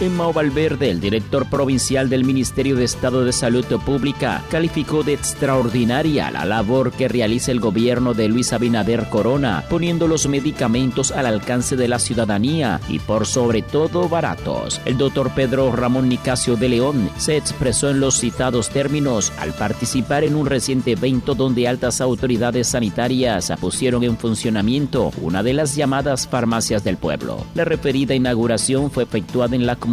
Emma Valverde, el director provincial del Ministerio de Estado de Salud Pública, calificó de extraordinaria la labor que realiza el gobierno de Luis Abinader Corona, poniendo los medicamentos al alcance de la ciudadanía y por sobre todo baratos. El doctor Pedro Ramón Nicasio de León se expresó en los citados términos al participar en un reciente evento donde altas autoridades sanitarias pusieron en funcionamiento una de las llamadas farmacias del pueblo. La referida inauguración fue efectuada en la comunidad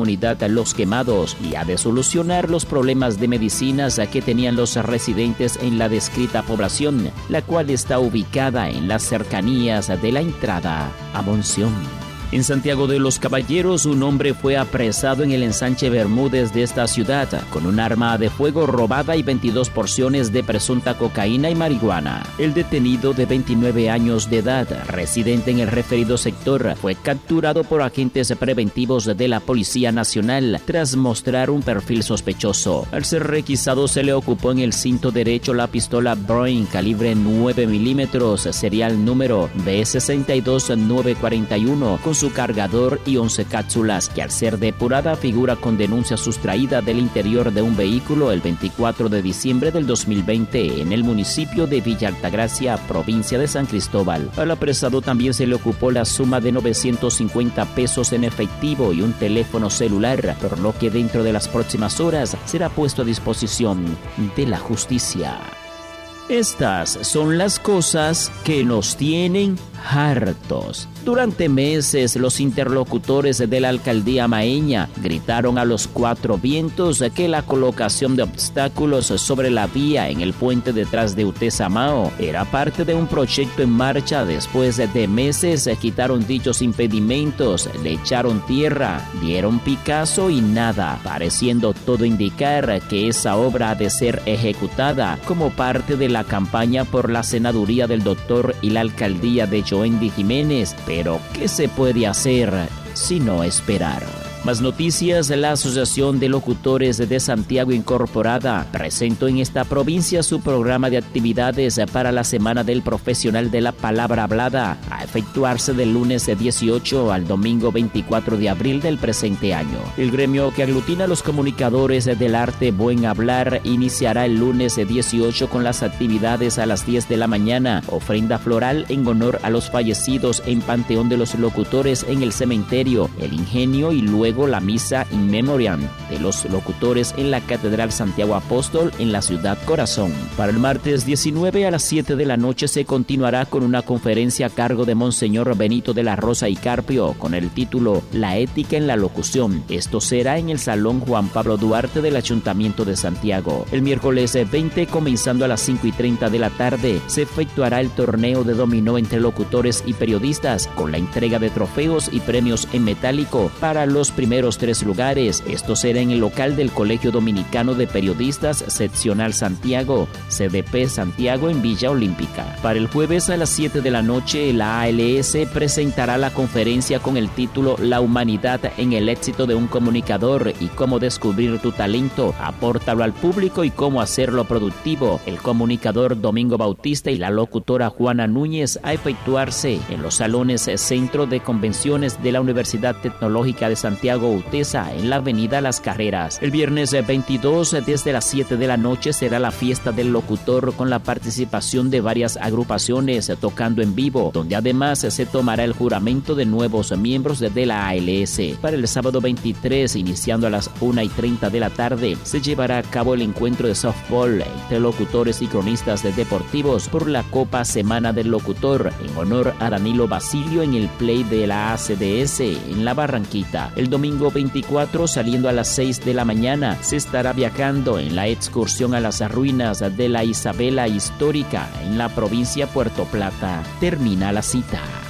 Los Quemados y ha de solucionar los problemas de medicinas que tenían los residentes en la descrita población, la cual está ubicada en las cercanías de la entrada a Monción. En Santiago de los Caballeros, un hombre fue apresado en el ensanche Bermúdez de esta ciudad con un arma de fuego robada y 22 porciones de presunta cocaína y marihuana. El detenido de 29 años de edad, residente en el referido sector, fue capturado por agentes preventivos de la Policía Nacional tras mostrar un perfil sospechoso. Al ser requisado se le ocupó en el cinto derecho la pistola Boeing calibre 9 milímetros, serial número B62941 con su cargador y 11 cápsulas, que al ser depurada figura con denuncia sustraída del interior de un vehículo el 24 de diciembre del 2020 en el municipio de Villa Altagracia, provincia de San Cristóbal. Al apresado también se le ocupó la suma de 950 pesos en efectivo y un teléfono celular, por lo que dentro de las próximas horas será puesto a disposición de la justicia. Estas son las cosas que nos tienen hartos. Durante meses los interlocutores de la alcaldía maeña gritaron a los cuatro vientos que la colocación de obstáculos sobre la vía en el puente detrás de Utesamao era parte de un proyecto en marcha. Después de meses quitaron dichos impedimentos, le echaron tierra, dieron Picasso y nada, pareciendo todo indicar que esa obra ha de ser ejecutada como parte de la campaña por la senaduría del doctor y la alcaldía de Joendi Jiménez, pero ¿qué se puede hacer sino esperar? Más noticias, la Asociación de Locutores de Santiago Incorporada presentó en esta provincia su programa de actividades para la Semana del Profesional de la Palabra Hablada, a efectuarse del lunes 18 al domingo 24 de abril del presente año. El gremio que aglutina a los comunicadores del arte Buen Hablar iniciará el lunes 18 con las actividades a las 10 de la mañana, ofrenda floral en honor a los fallecidos en Panteón de los Locutores en el cementerio, el ingenio y luego la misa in memoriam de los locutores en la Catedral Santiago Apóstol en la ciudad Corazón. Para el martes 19 a las 7 de la noche se continuará con una conferencia a cargo de Monseñor Benito de la Rosa y Carpio con el título La ética en la locución. Esto será en el Salón Juan Pablo Duarte del Ayuntamiento de Santiago. El miércoles 20, comenzando a las 5 y 30 de la tarde, se efectuará el torneo de dominó entre locutores y periodistas con la entrega de trofeos y premios en metálico para los primeros primeros tres lugares. Esto será en el local del Colegio Dominicano de Periodistas Seccional Santiago, CDP Santiago en Villa Olímpica. Para el jueves a las 7 de la noche, la ALS presentará la conferencia con el título La humanidad en el éxito de un comunicador y cómo descubrir tu talento, apórtalo al público y cómo hacerlo productivo. El comunicador Domingo Bautista y la locutora Juana Núñez a efectuarse en los salones Centro de Convenciones de la Universidad Tecnológica de Santiago Utesa en la avenida Las Carreras. El viernes 22 desde las 7 de la noche será la fiesta del locutor con la participación de varias agrupaciones tocando en vivo, donde además se tomará el juramento de nuevos miembros de la ALS. Para el sábado 23, iniciando a las 1 y 30 de la tarde, se llevará a cabo el encuentro de softball entre locutores y cronistas de deportivos por la Copa Semana del Locutor en honor a Danilo Basilio en el play de la ACDS en la Barranquita. El domingo 24, saliendo a las 6 de la mañana, se estará viajando en la excursión a las ruinas de la Isabela Histórica en la provincia Puerto Plata. Termina la cita.